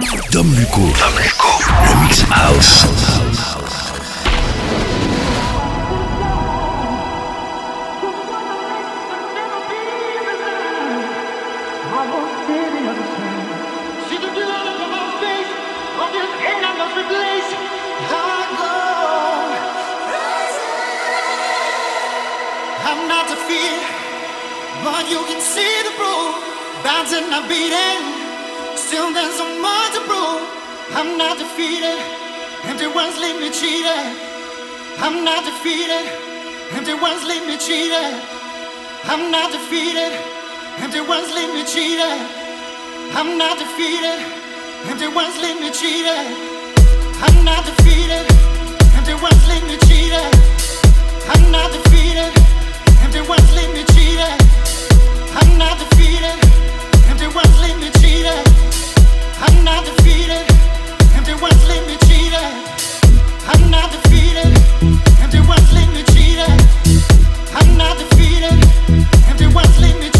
Dom Luco. Dom Luco. Le Mix House. But you can see the bouncing, beating. Still, there's I'm not defeated. Empty ones leave me cheated. I'm not defeated. Empty ones leave me cheated. I'm not defeated. Empty ones leave me cheated. I'm not defeated. Empty ones leave me cheated. I'm not defeated. Empty ones leave me cheated. I'm not defeated. Empty ones leave me cheated. I'm not defeated. Empty ones leave me cheated. I'm not defeated. Empty ones leave me cheated. I'm not defeated. Empty ones leave me cheated.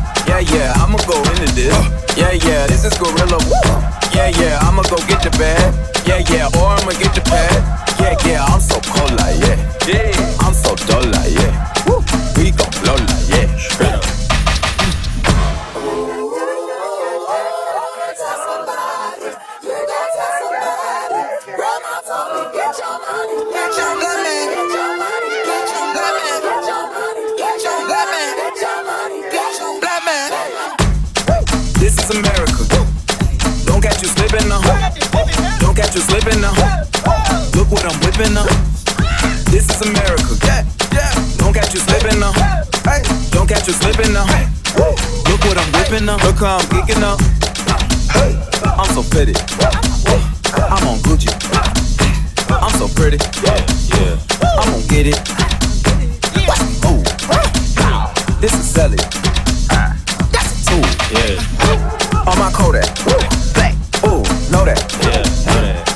Yeah, yeah, I'ma go into this. Yeah, yeah, this is gorilla. Yeah, yeah, I'ma go get your bag. Yeah, yeah, or I'ma get your pad. Yeah, yeah, I'm so cold like yeah. Yeah, I'm so dull like yeah. We gon' blow like yeah. Catch you slipping now. Look what I'm whipping now. This is America. Yeah, yeah. Don't catch you slipping now. Hey, don't catch you slipping now. Look what I'm whipping now. Look how I'm geeking up. I'm so fitted. I'm on Gucci. I'm so pretty. Yeah, yeah. I'm gonna get it. This is Sally. That's a tool. Yeah. On my Kodak. Black. Ooh, know that.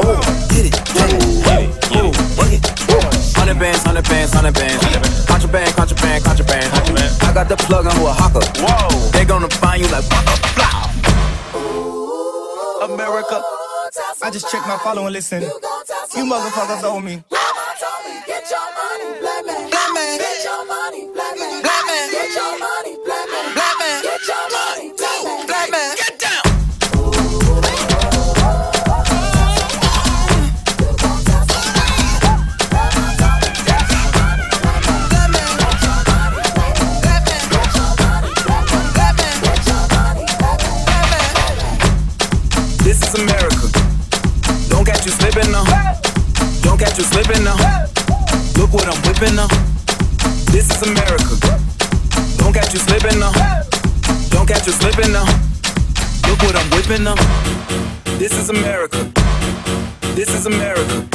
hundred bands, hundred bands. hundred bands. Contraband, contraband, contraband. contraband. I got the plug on Oaxaca. Whoa, they gonna find you like blah. America. I just checked my follow and listen. You motherfuckers owe me. Get your money, black man. Black man. Get your money, black man. Black man. Get your money, them. This is America. This is America.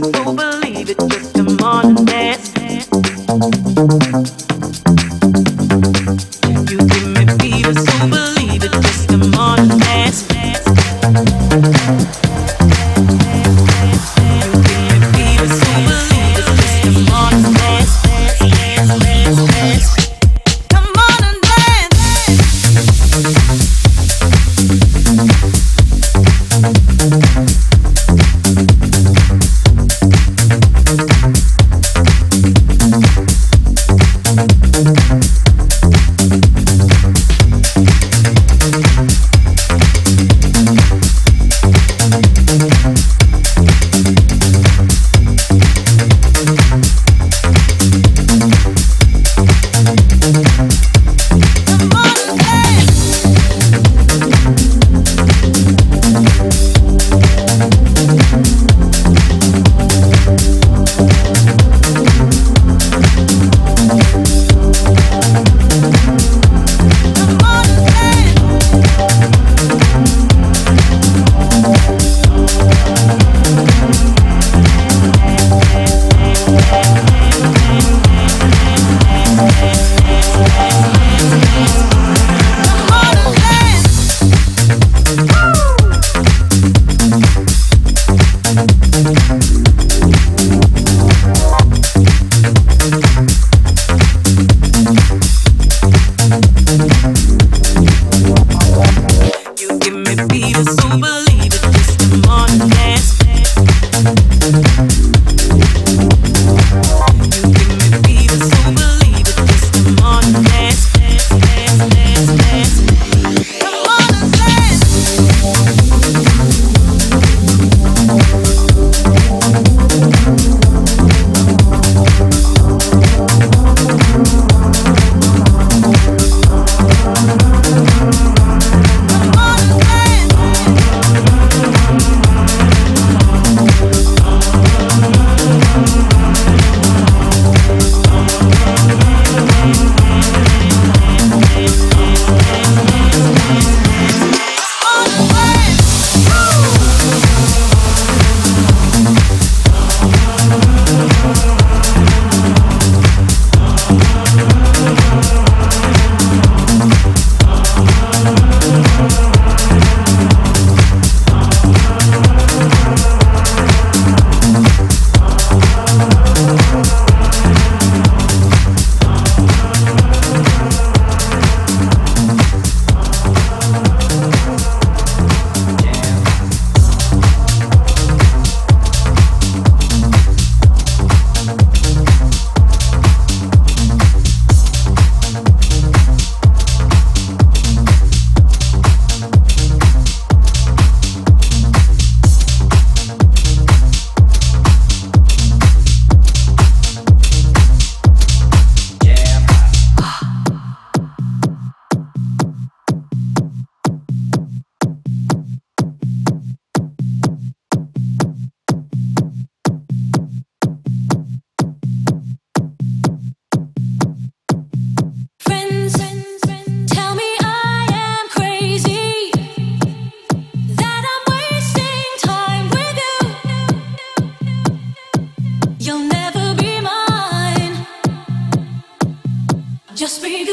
Me fever,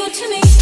Yeah.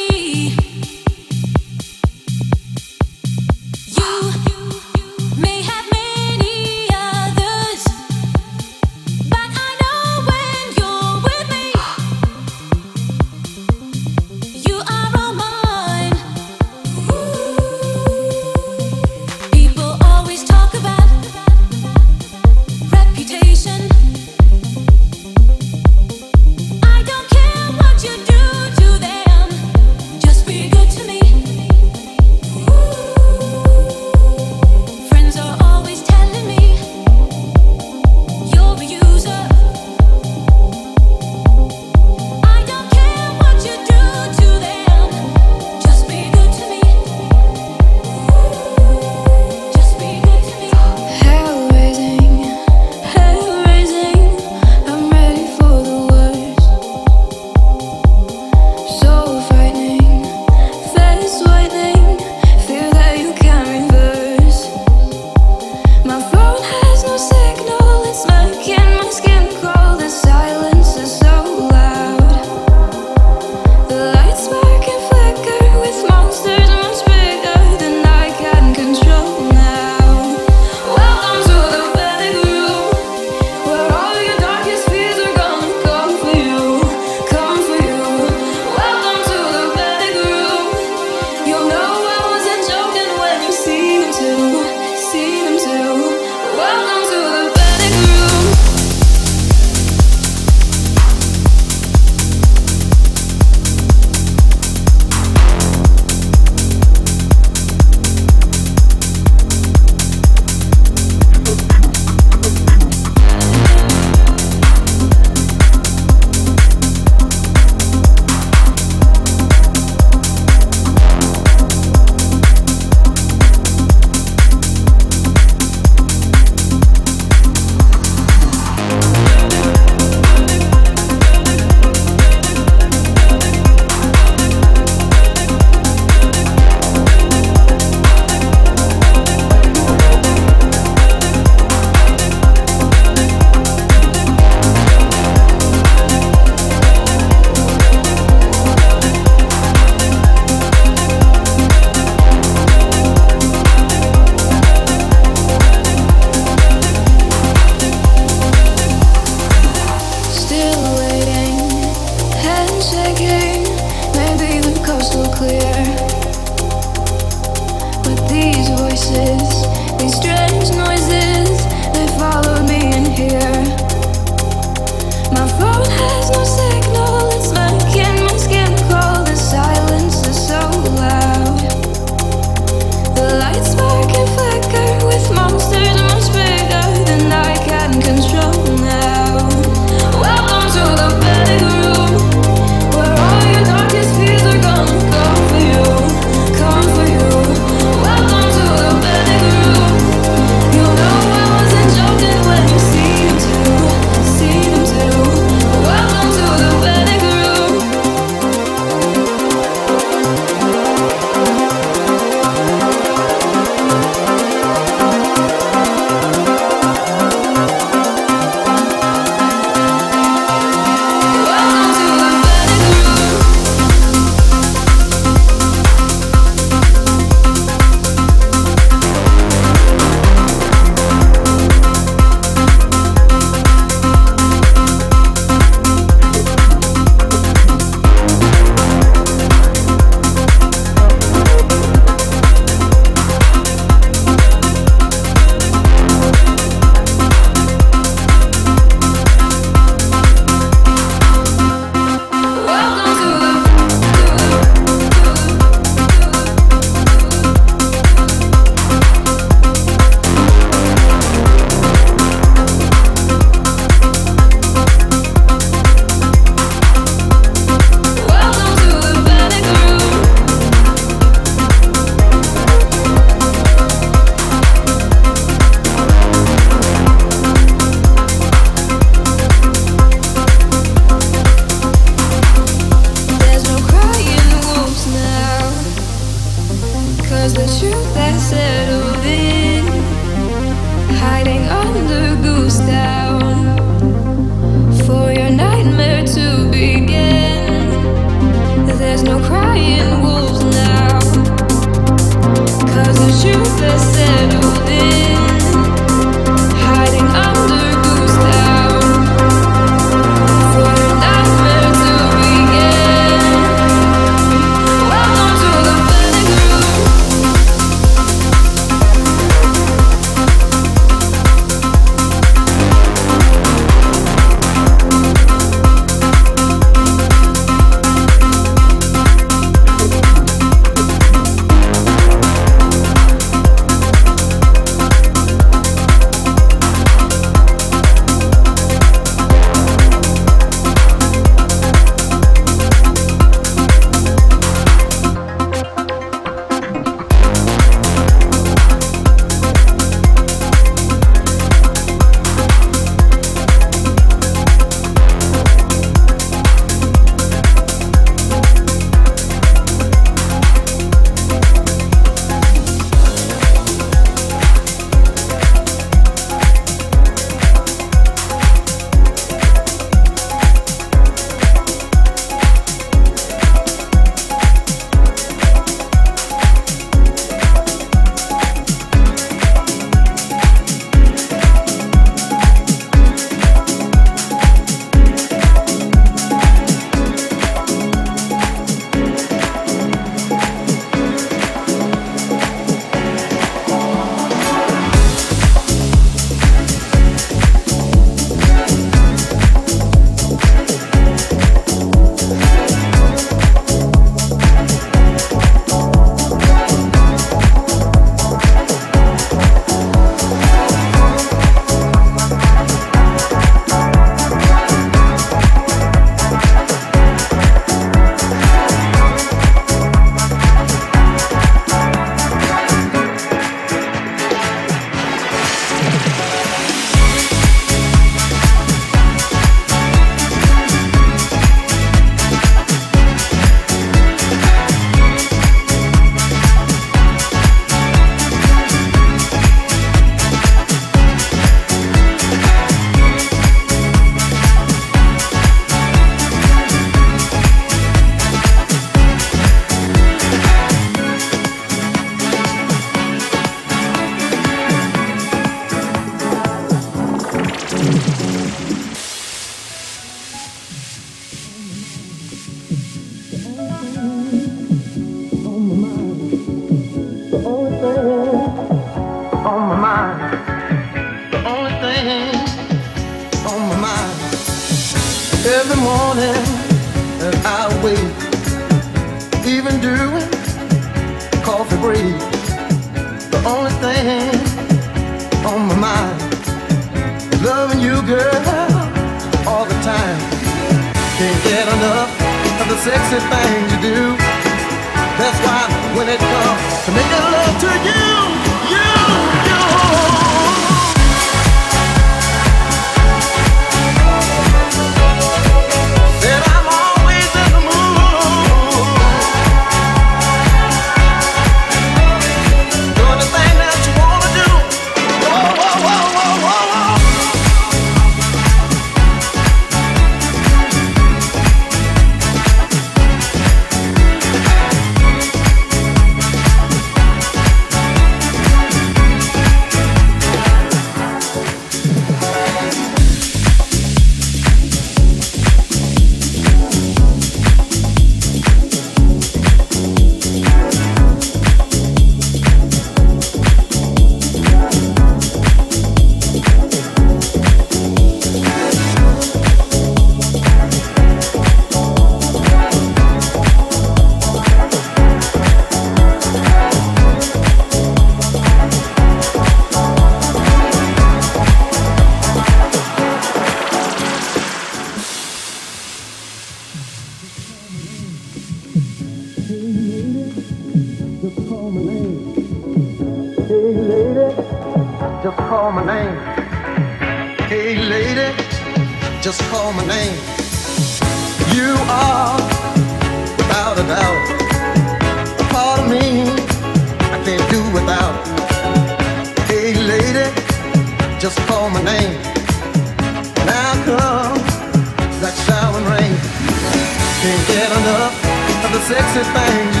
Tom